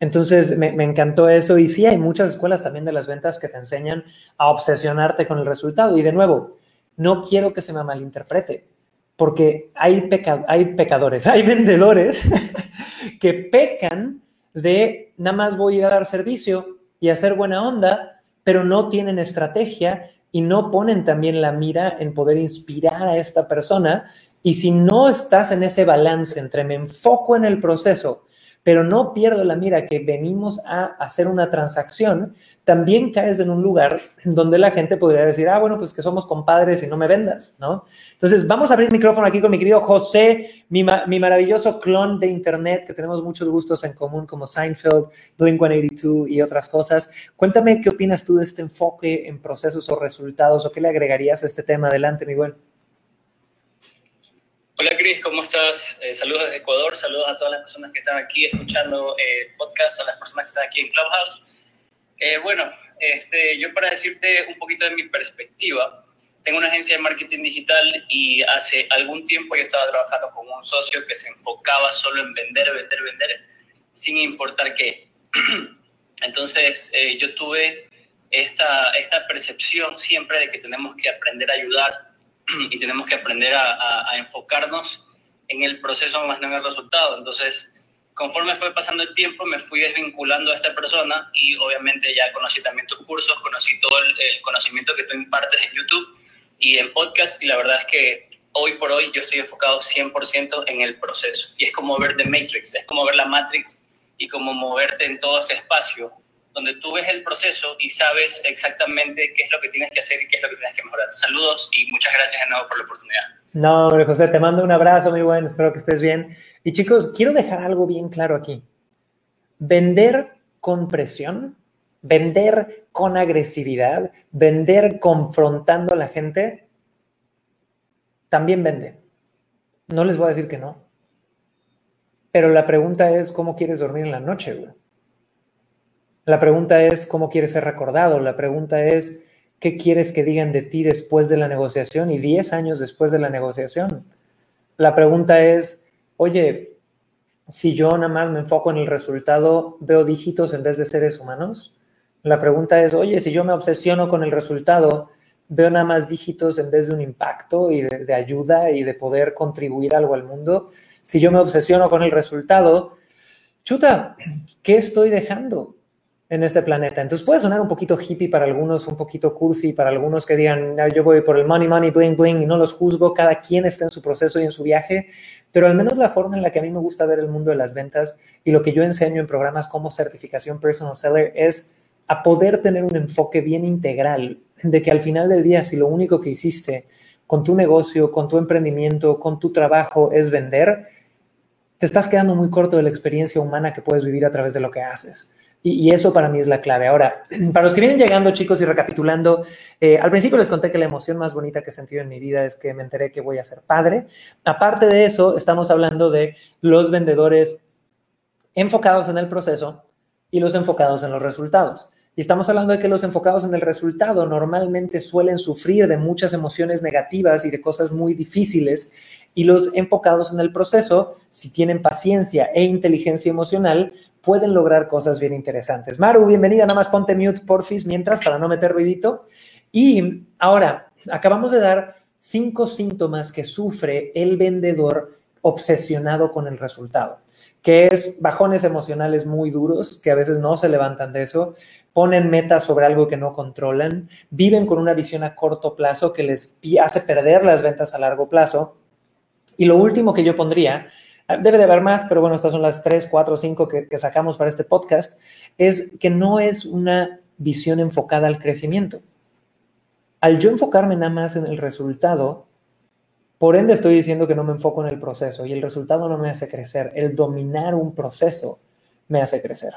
Entonces, me, me, encantó eso. Y sí, hay muchas escuelas también de las ventas que te enseñan a obsesionarte con el resultado. Y de nuevo, no quiero que se me malinterprete porque hay, hay pecadores, (laughs) hay vendedores (laughs) que pecan de nada más voy a ir a dar servicio y hacer buena onda, pero no tienen estrategia y no ponen también la mira en poder inspirar a esta persona. Y si no estás en ese balance entre me enfoco en el proceso pero no pierdo la mira que venimos a hacer una transacción, también caes en un lugar donde la gente podría decir, ah, bueno, pues que somos compadres y no me vendas, ¿no? Entonces, vamos a abrir micrófono aquí con mi querido José, mi, mi maravilloso clon de Internet, que tenemos muchos gustos en común, como Seinfeld, Doing 182 y otras cosas. Cuéntame qué opinas tú de este enfoque en procesos o resultados, o qué le agregarías a este tema. Adelante, mi buen. Hola Cris, ¿cómo estás? Eh, saludos desde Ecuador, saludos a todas las personas que están aquí escuchando el eh, podcast, a las personas que están aquí en Clubhouse. Eh, bueno, este, yo para decirte un poquito de mi perspectiva, tengo una agencia de marketing digital y hace algún tiempo yo estaba trabajando con un socio que se enfocaba solo en vender, vender, vender, sin importar qué. (clears throat) Entonces yo tuve esta, esta percepción siempre de que tenemos que aprender a ayudar (clears throat) y tenemos que aprender a, enfocarnos en el proceso más no en el resultado. Entonces, conforme fue pasando el tiempo, me fui desvinculando a esta persona y obviamente ya conocí también tus cursos, conocí todo el, conocimiento que tú impartes en YouTube y en podcast y la verdad es que hoy por hoy yo estoy enfocado 100% en el proceso y es como ver The Matrix, es como ver la Matrix y como moverte en todo ese espacio donde tú ves el proceso y sabes exactamente qué es lo que tienes que hacer y qué es lo que tienes que mejorar. Saludos y muchas gracias de nuevo por la oportunidad. No, hombre, José, te mando un abrazo muy bueno, espero que estés bien. Y chicos, quiero dejar algo bien claro aquí. Vender con presión, vender con agresividad, vender confrontando a la gente, también vende. No les voy a decir que no. Pero la pregunta es, ¿cómo quieres dormir en la noche, güey? La pregunta es cómo quieres ser recordado. La pregunta es qué quieres que digan de ti después de la negociación y 10 años después de la negociación. La pregunta es, oye, si yo nada más me enfoco en el resultado, veo dígitos en vez de seres humanos. La pregunta es, oye, si yo me obsesiono con el resultado, veo nada más dígitos en vez de un impacto y de, de ayuda y de poder contribuir algo al mundo. Si yo me obsesiono con el resultado, chuta, ¿qué estoy dejando? En este planeta. Entonces puede sonar un poquito hippie para algunos, un poquito cursi para algunos que digan, yo voy por el money, money, bling, bling, y no los juzgo, cada quien está en su proceso y en su viaje, pero al menos la forma en la que a mí me gusta ver el mundo de las ventas y lo que yo enseño en programas como certificación personal seller es a poder tener un enfoque bien integral de que al final del día, si lo único que hiciste con tu negocio, con tu emprendimiento, con tu trabajo es vender, te estás quedando muy corto de la experiencia humana que puedes vivir a través de lo que haces. Y, eso para mí es la clave. Ahora, (clears throat) para los que vienen llegando, chicos, y recapitulando, eh, al principio les conté que la emoción más bonita que he sentido en mi vida es que me enteré que voy a ser padre. Aparte de eso, estamos hablando de los vendedores enfocados en el proceso y los enfocados en los resultados. Y estamos hablando de que los enfocados en el resultado normalmente suelen sufrir de muchas emociones negativas y de cosas muy difíciles Y los enfocados en el proceso, si tienen paciencia e inteligencia emocional, pueden lograr cosas bien interesantes. Maru, bienvenida, nada más ponte mute porfis mientras para no meter ruidito. Y ahora, acabamos de dar cinco síntomas que sufre el vendedor obsesionado con el resultado, que es bajones emocionales muy duros, que a veces no se levantan de eso, ponen metas sobre algo que no controlan, viven con una visión a corto plazo que les hace perder las ventas a largo plazo. Y lo último que yo pondría, ah, debe de haber más, pero bueno, estas son las tres, cuatro, cinco que, que sacamos para este podcast, es que no es una visión enfocada al crecimiento. Al yo enfocarme nada más en el resultado, por ende estoy diciendo que no me enfoco en el proceso y el resultado no me hace crecer. El dominar un proceso me hace crecer.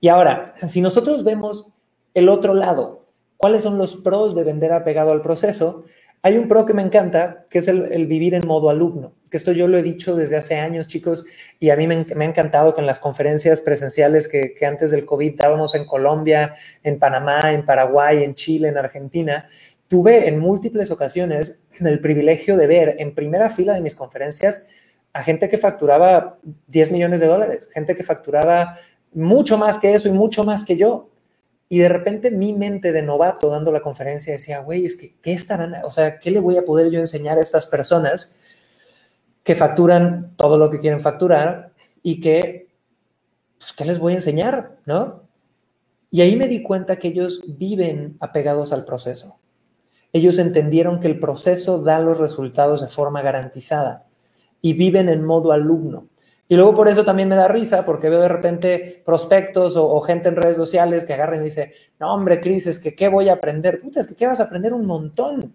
Y ahora, si nosotros vemos el otro lado, ¿cuáles son los pros de vender apegado al proceso? Hay un pro que me encanta, que es el, vivir en modo alumno, que esto yo lo he dicho desde hace años, chicos, y a mí me, ha encantado en las conferencias presenciales que, que, antes del COVID dábamos en Colombia, en Panamá, en Paraguay, en Chile, en Argentina, tuve en múltiples ocasiones el privilegio de ver en primera fila de mis conferencias a gente que facturaba 10 millones de dólares, gente que facturaba mucho más que eso y mucho más que yo. Y de repente mi mente de novato dando la conferencia decía, güey, es que, ¿qué estarán? O sea, ¿qué le voy a poder yo enseñar a estas personas que facturan todo lo que quieren facturar y que, pues, ¿qué les voy a enseñar? ¿No? Y ahí me di cuenta que ellos viven apegados al proceso. Ellos entendieron que el proceso da los resultados de forma garantizada y viven en modo alumno. Y luego por eso también me da risa, porque veo de repente prospectos o, gente en redes sociales que agarran y dice, no hombre, Cris, es que ¿qué voy a aprender? Puta, es que ¿qué vas a aprender? Un montón.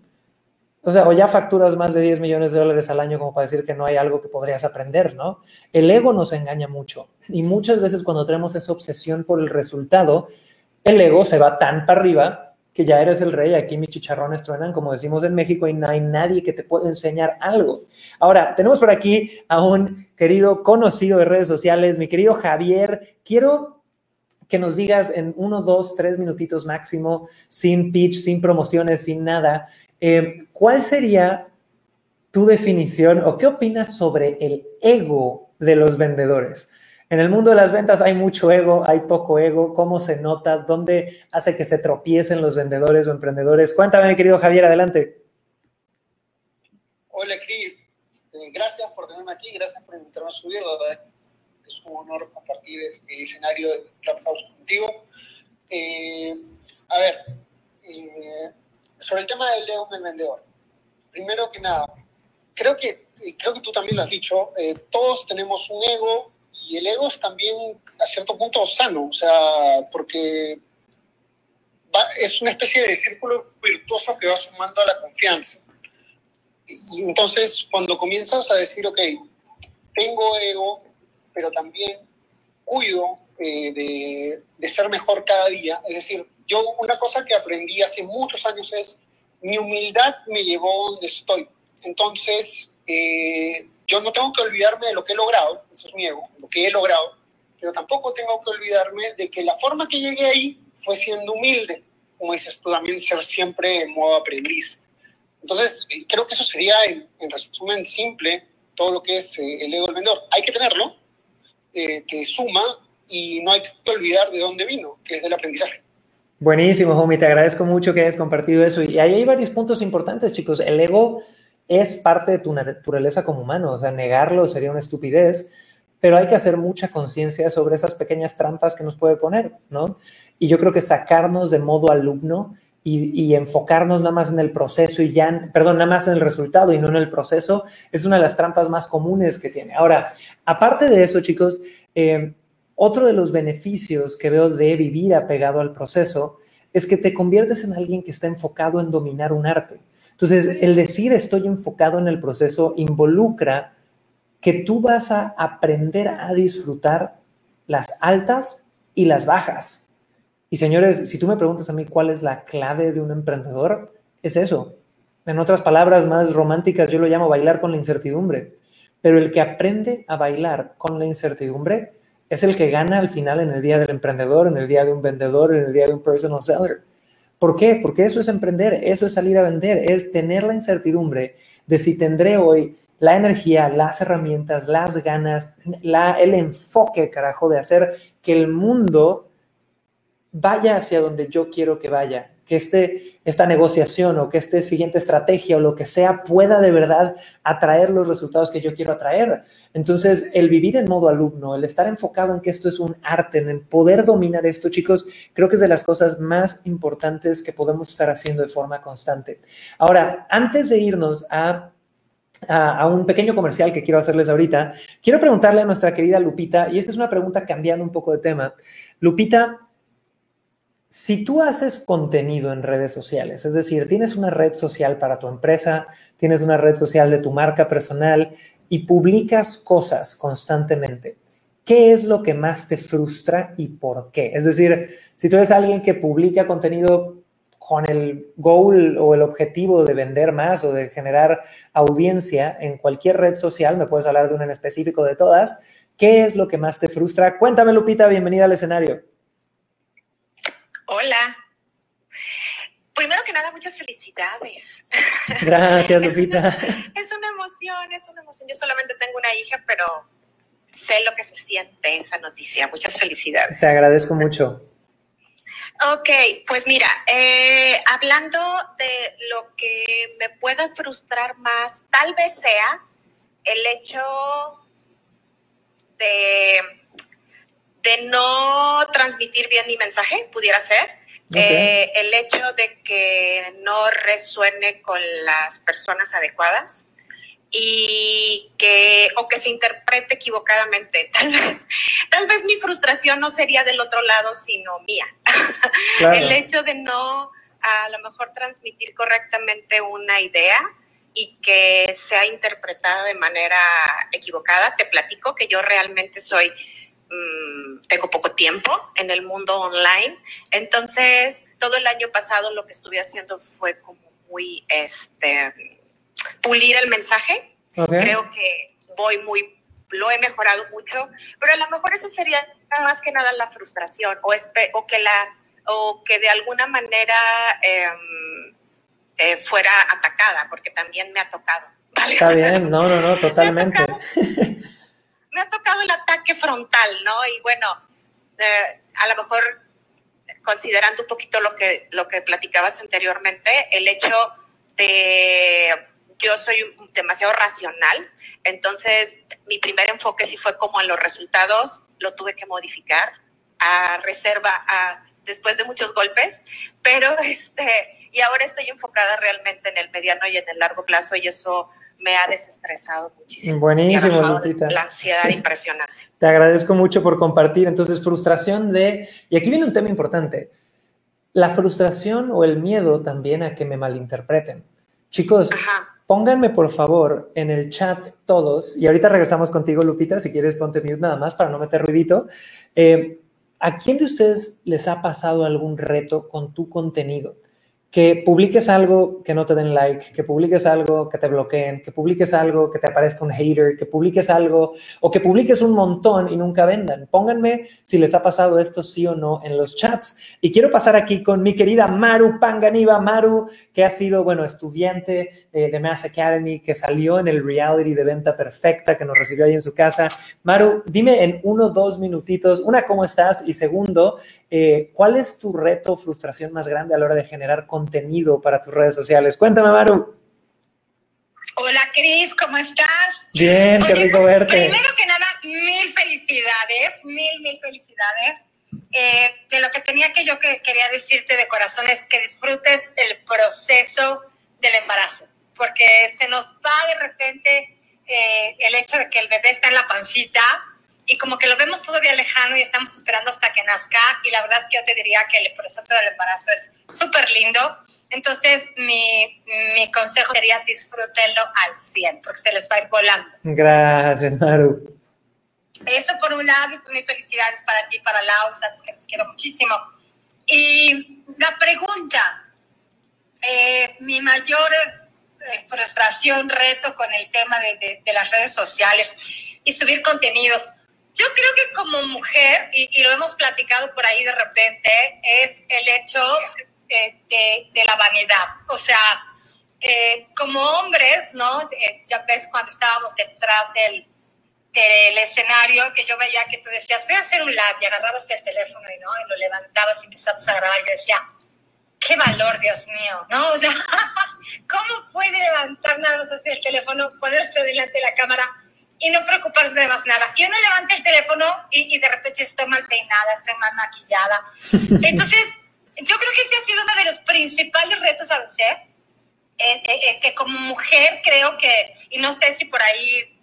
O sea, o ya facturas más de 10 millones de dólares al año como para decir que no hay algo que podrías aprender, ¿no? El ego nos engaña mucho. Y muchas veces cuando tenemos esa obsesión por el resultado, el ego se va tan para arriba que ya eres el rey, aquí mis chicharrones truenan, como decimos en México, y no hay nadie que te pueda enseñar algo. Ahora, tenemos por aquí a un querido conocido de redes sociales, mi querido Javier. Quiero que nos digas en uno, dos, tres minutitos máximo, sin pitch, sin promociones, sin nada, eh, ¿cuál sería tu definición o qué opinas sobre el ego de los vendedores? En el mundo de las ventas hay mucho ego, hay poco ego, cómo se nota, dónde hace que se tropiecen los vendedores o emprendedores. Cuéntame, querido Javier, adelante. Hola, Cris. Eh, gracias por tenerme aquí, gracias por invitarme a subir. Es un honor compartir este escenario de Clubhouse contigo. Eh, a ver, eh, sobre el tema del ego del vendedor. Primero que nada, creo que, creo que tú también lo has dicho, todos tenemos un ego y el ego es también a cierto punto sano, o sea, porque es una especie de círculo virtuoso que va sumando a la confianza. Y entonces, cuando comienzas a decir, ok, tengo ego, pero también cuido eh, de, de, ser mejor cada día, es decir, yo una cosa que aprendí hace muchos años es, mi humildad me llevó donde estoy. Entonces, eh, yo no tengo que olvidarme de lo que he logrado, eso es mi ego, lo que he logrado, pero tampoco tengo que olvidarme de que la forma que llegué ahí fue siendo humilde, como dices tú también, ser siempre en modo aprendiz. Entonces, eh, creo que eso sería, en, resumen simple, todo lo que es eh, el ego del vendedor. Hay que tenerlo, eh, que suma y no hay que olvidar de dónde vino, que es del aprendizaje. Buenísimo, Homie, te agradezco mucho que hayas compartido eso. Y ahí hay varios puntos importantes, chicos. El ego es parte de tu naturaleza como humano, o sea, negarlo sería una estupidez, pero hay que hacer mucha conciencia sobre esas pequeñas trampas que nos puede poner, ¿no? Y yo creo que sacarnos de modo alumno y, enfocarnos nada más en el proceso y ya, perdón, nada más en el resultado y no en el proceso, es una de las trampas más comunes que tiene. Ahora, aparte de eso, chicos, eh, otro de los beneficios que veo de vivir apegado al proceso es que te conviertes en alguien que está enfocado en dominar un arte. Entonces, el decir estoy enfocado en el proceso involucra que tú vas a aprender a disfrutar las altas y las bajas. Y señores, si tú me preguntas a mí cuál es la clave de un emprendedor, es eso. En otras palabras más románticas, yo lo llamo bailar con la incertidumbre. Pero el que aprende a bailar con la incertidumbre es el que gana al final en el día del emprendedor, en el día de un vendedor, en el día de un personal seller. ¿Por qué? Porque eso es emprender, eso es salir a vender, es tener la incertidumbre de si tendré hoy la energía, las herramientas, las ganas, el enfoque, carajo, de hacer que el mundo vaya hacia donde yo quiero que vaya, que este, esta negociación o que esta siguiente estrategia o lo que sea pueda de verdad atraer los resultados que yo quiero atraer. Entonces, el vivir en modo alumno, el estar enfocado en que esto es un arte, en el poder dominar esto, chicos, creo que es de las cosas más importantes que podemos estar haciendo de forma constante. Ahora, antes de irnos a a, un pequeño comercial que quiero hacerles ahorita, quiero preguntarle a nuestra querida Lupita, y esta es una pregunta cambiando un poco de tema. Lupita, si tú haces contenido en redes sociales, es decir, tienes una red social para tu empresa, tienes una red social de tu marca personal y publicas cosas constantemente, ¿qué es lo que más te frustra y por qué? Es decir, si tú eres alguien que publica contenido con el goal o el objetivo de vender más o de generar audiencia en cualquier red social, me puedes hablar de una en específico de todas, ¿qué es lo que más te frustra? Cuéntame, Lupita, bienvenida al escenario. Hola. Primero que nada, muchas felicidades. Gracias, (laughs) Lupita. es una emoción, es una emoción. Yo solamente tengo una hija, pero sé lo que se siente esa noticia. Muchas felicidades. Te agradezco mucho. Ok, pues mira, eh, hablando de lo que me pueda frustrar más, tal vez sea el hecho de de no transmitir bien mi mensaje, pudiera ser. Eh, el hecho de que no resuene con las personas adecuadas y que o que se interprete equivocadamente. (laughs) Tal vez tal vez mi frustración no sería del otro lado sino mía. (laughs) El hecho de no a lo mejor transmitir correctamente una idea y que sea interpretada de manera equivocada te platico que yo realmente soy Mm, tengo poco tiempo en el mundo online. Entonces, todo el año pasado lo que estuve haciendo fue como muy, este, pulir el mensaje. Creo que voy muy, lo he mejorado mucho, pero a lo mejor esa sería más que nada la frustración o, o que la, o que de alguna manera em, eh, fuera atacada, porque también me ha tocado. Está bien, no, no, no, (laughs) totalmente. Me ha tocado el ataque frontal, ¿no? Y bueno, eh, a lo mejor considerando un poquito lo que, lo que platicabas anteriormente, el hecho de yo soy demasiado racional, entonces mi primer enfoque sí fue como en los resultados, lo tuve que modificar a reserva, a, después de muchos golpes, pero este, y ahora estoy enfocada realmente en el mediano y en el largo plazo y eso me ha desestresado muchísimo. Buenísimo, Lupita. La ansiedad (laughs) impresionante. Te agradezco mucho por compartir. Entonces, frustración de, y aquí viene un tema importante, la frustración o el miedo también a que me malinterpreten. Chicos, pónganme por favor en el chat todos, y ahorita regresamos contigo, Lupita, si quieres ponte mute nada más para no meter ruidito. Eh, ¿A quién de ustedes les ha pasado algún reto con tu contenido? Que publiques algo que no te den like, que publiques algo que te bloqueen, que publiques algo que te aparezca un hater, que publiques algo o que publiques un montón y nunca vendan. Pónganme si les ha pasado esto sí o no en los chats. Y quiero pasar aquí con mi querida Maru Panganiva. Maru, que ha sido, bueno, estudiante de Mass Academy, que salió en el reality de venta perfecta, que nos recibió ahí en su casa. Maru, dime en uno, dos minutitos, una, ¿cómo estás? Y segundo, eh, ¿cuál es tu reto, frustración más grande a la hora de generar contenido para tus redes sociales. Cuéntame, Maru. Hola, Cris, ¿cómo estás? Bien, qué rico pues, verte. Primero que nada, mil felicidades, mil, mil felicidades. Eh, de lo que tenía que yo que quería decirte de corazón es que disfrutes el proceso del embarazo, porque se nos va de repente eh, el hecho de que el bebé está en la pancita y como que lo vemos todavía lejano y estamos esperando hasta que nazca y la verdad es que yo te diría que el proceso del embarazo es súper lindo. Entonces mi, mi, consejo sería disfrútenlo al 100 porque se les va a ir volando. Gracias, Maru. Eso por un lado y mis felicidades para ti, para Lau, sabes que los quiero muchísimo. Y la pregunta, eh, mi mayor eh, frustración, reto con el tema de, de, de, las redes sociales y subir contenidos. Yo creo que como mujer, y, lo hemos platicado por ahí de repente, es el hecho de, de, la vanidad. O sea, eh, como hombres, ¿no? Eh, ya ves cuando estábamos detrás del, del, escenario, que yo veía que tú decías, voy a hacer un live, y agarrabas el teléfono y, ¿no? y lo levantabas y empezabas a grabar. Yo decía, qué valor, Dios mío, ¿no? O sea, (laughs) ¿cómo puede levantar nada más así el teléfono, ponerse delante de la cámara y no preocuparse de más nada? Y uno levanta el teléfono y, y de repente estoy mal peinada, estoy mal maquillada. (laughs) Entonces, yo creo que ese ha sido uno de los principales retos a vencer, eh, eh, eh, que como mujer creo que, y no sé si por ahí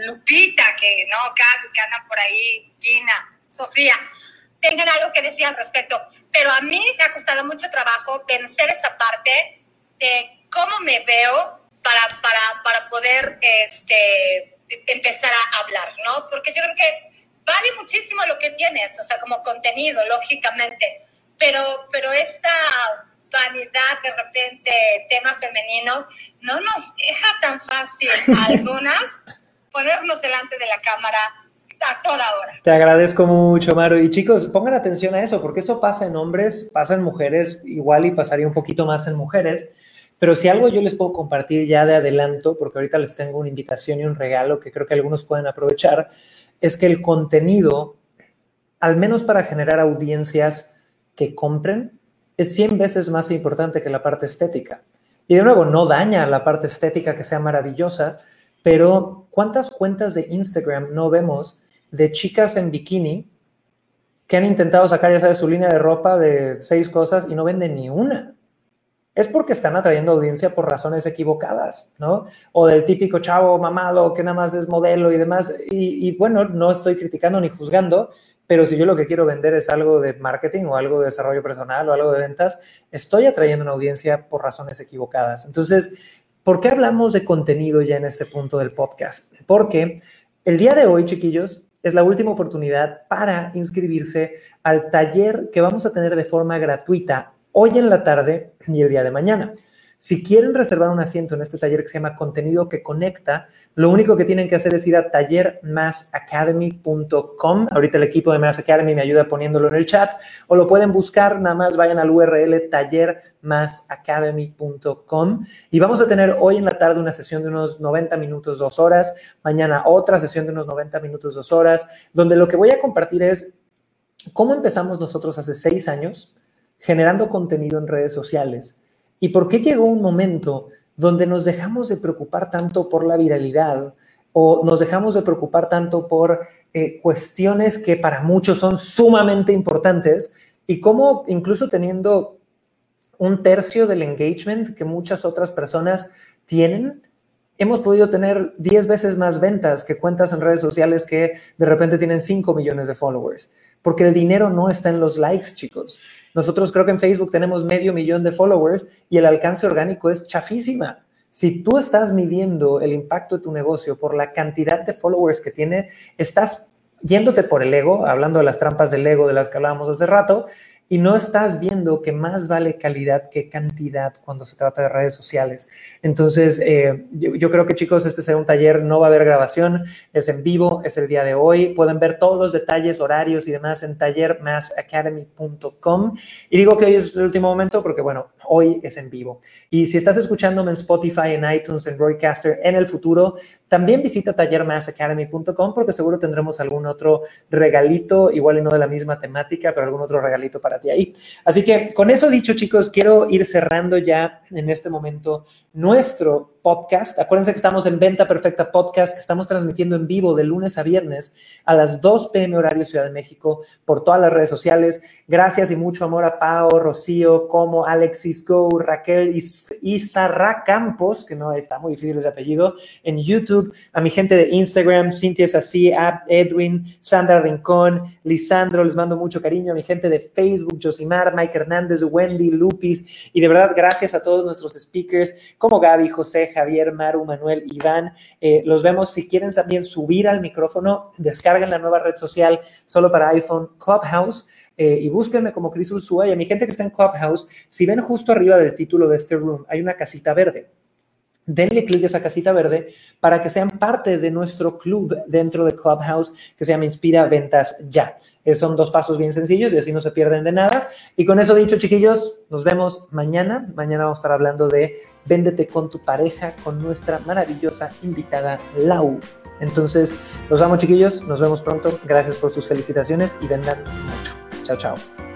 Lupita, que no, Gaby, que anda por ahí, Gina, Sofía, tengan algo que decir al respecto. Pero a mí me ha costado mucho trabajo vencer esa parte de cómo me veo para, para, para poder este, empezar a hablar, ¿no? Porque yo creo que vale muchísimo lo que tienes, o sea, como contenido, lógicamente, pero, pero esta vanidad de repente, tema femenino, no nos deja tan fácil a (laughs) algunas ponernos delante de la cámara a toda hora. Te agradezco mucho, Maru. Y chicos, pongan atención a eso, porque eso pasa en hombres, pasa en mujeres, igual y pasaría un poquito más en mujeres. Pero si algo yo les puedo compartir ya de adelanto, porque ahorita les tengo una invitación y un regalo que creo que algunos pueden aprovechar, es que el contenido, al menos para generar audiencias que compren, es 100 veces más importante que la parte estética. Y de nuevo, no daña la parte estética que sea maravillosa, pero ¿cuántas cuentas de Instagram no vemos de chicas en bikini que han intentado sacar, ya sabes, su línea de ropa de seis cosas y no venden ni una. Es porque están atrayendo audiencia por razones equivocadas, ¿no? O del típico chavo mamado que nada más es modelo y demás. Y, bueno, no estoy criticando ni juzgando, pero si yo lo que quiero vender es algo de marketing o algo de desarrollo personal o algo de ventas, estoy atrayendo una audiencia por razones equivocadas. Entonces, ¿por qué hablamos de contenido ya en este punto del podcast? Porque el día de hoy, chiquillos, es la última oportunidad para inscribirse al taller que vamos a tener de forma gratuita hoy en la tarde y el día de mañana. Si quieren reservar un asiento en este taller que se llama Contenido que Conecta, lo único que tienen que hacer es ir a tallermassacademy.com. Ahorita el equipo de Mass Academy me ayuda poniéndolo en el chat. O lo pueden buscar, nada más vayan al URL tallermassacademy.com. Y vamos a tener hoy en la tarde una sesión de unos 90 minutos, dos horas. Mañana otra sesión de unos 90 minutos, dos horas, donde lo que voy a compartir es cómo empezamos nosotros hace seis años generando contenido en redes sociales ¿Y por qué llegó un momento donde nos dejamos de preocupar tanto por la viralidad o nos dejamos de preocupar tanto por eh, cuestiones que para muchos son sumamente importantes y cómo incluso teniendo un tercio del engagement que muchas otras personas tienen, hemos podido tener 10 veces más ventas que cuentas en redes sociales que de repente tienen 5 millones de followers. Porque el dinero no está en los likes, chicos. Nosotros creo que en Facebook tenemos medio millón de followers y el alcance orgánico es chafísima. Si tú estás midiendo el impacto de tu negocio por la cantidad de followers que tiene, estás yéndote por el ego, hablando de las trampas del ego de las que hablábamos hace rato, y no estás viendo que más vale calidad que cantidad cuando se trata de redes sociales. Entonces, eh, yo, creo que chicos, este será un taller, no va a haber grabación, es en vivo, es el día de hoy. Pueden ver todos los detalles, horarios y demás en tallermassacademy.com. Y digo que hoy es el último momento porque, bueno, hoy es en vivo. Y si estás escuchándome en Spotify, en iTunes, en Broadcaster en el futuro, también visita tallermassacademy.com porque seguro tendremos algún otro regalito, igual y no de la misma temática, pero algún otro regalito para ahí. Así que con eso dicho, chicos, quiero ir cerrando ya en este momento nuestro podcast. Acuérdense que estamos en Venta Perfecta Podcast, que estamos transmitiendo en vivo de lunes a viernes a las 2 pm horario Ciudad de México por todas las redes sociales. Gracias y mucho amor a Pau, Rocío, Como, Alexis Go, Raquel y Sarra Campos, que no está muy difícil ese apellido, en YouTube, a mi gente de Instagram, Cintia Sassi, Edwin, Sandra Rincón, Lisandro, les mando mucho cariño, a mi gente de Facebook, Josimar, Mike Hernández, Wendy, Lupis, y de verdad gracias a todos nuestros speakers como Gaby, José, Javier, Maru, Manuel, Iván. Eh, los vemos. Si quieren también subir al micrófono, descarguen la nueva red social solo para iPhone Clubhouse. Eh, y búsquenme como Cris Ursúa. Y a mi gente que está en Clubhouse, si ven justo arriba del título de este room, hay una casita verde. Denle clic a esa casita verde para que sean parte de nuestro club dentro de Clubhouse que se llama Inspira Ventas Ya. Son dos pasos bien sencillos y así no se pierden de nada. Y con eso dicho, chiquillos, nos vemos mañana. Mañana vamos a estar hablando de Véndete con tu pareja con nuestra maravillosa invitada Lau. Entonces, los amo chiquillos, nos vemos pronto. Gracias por sus felicitaciones y vendan mucho. Chao, chao.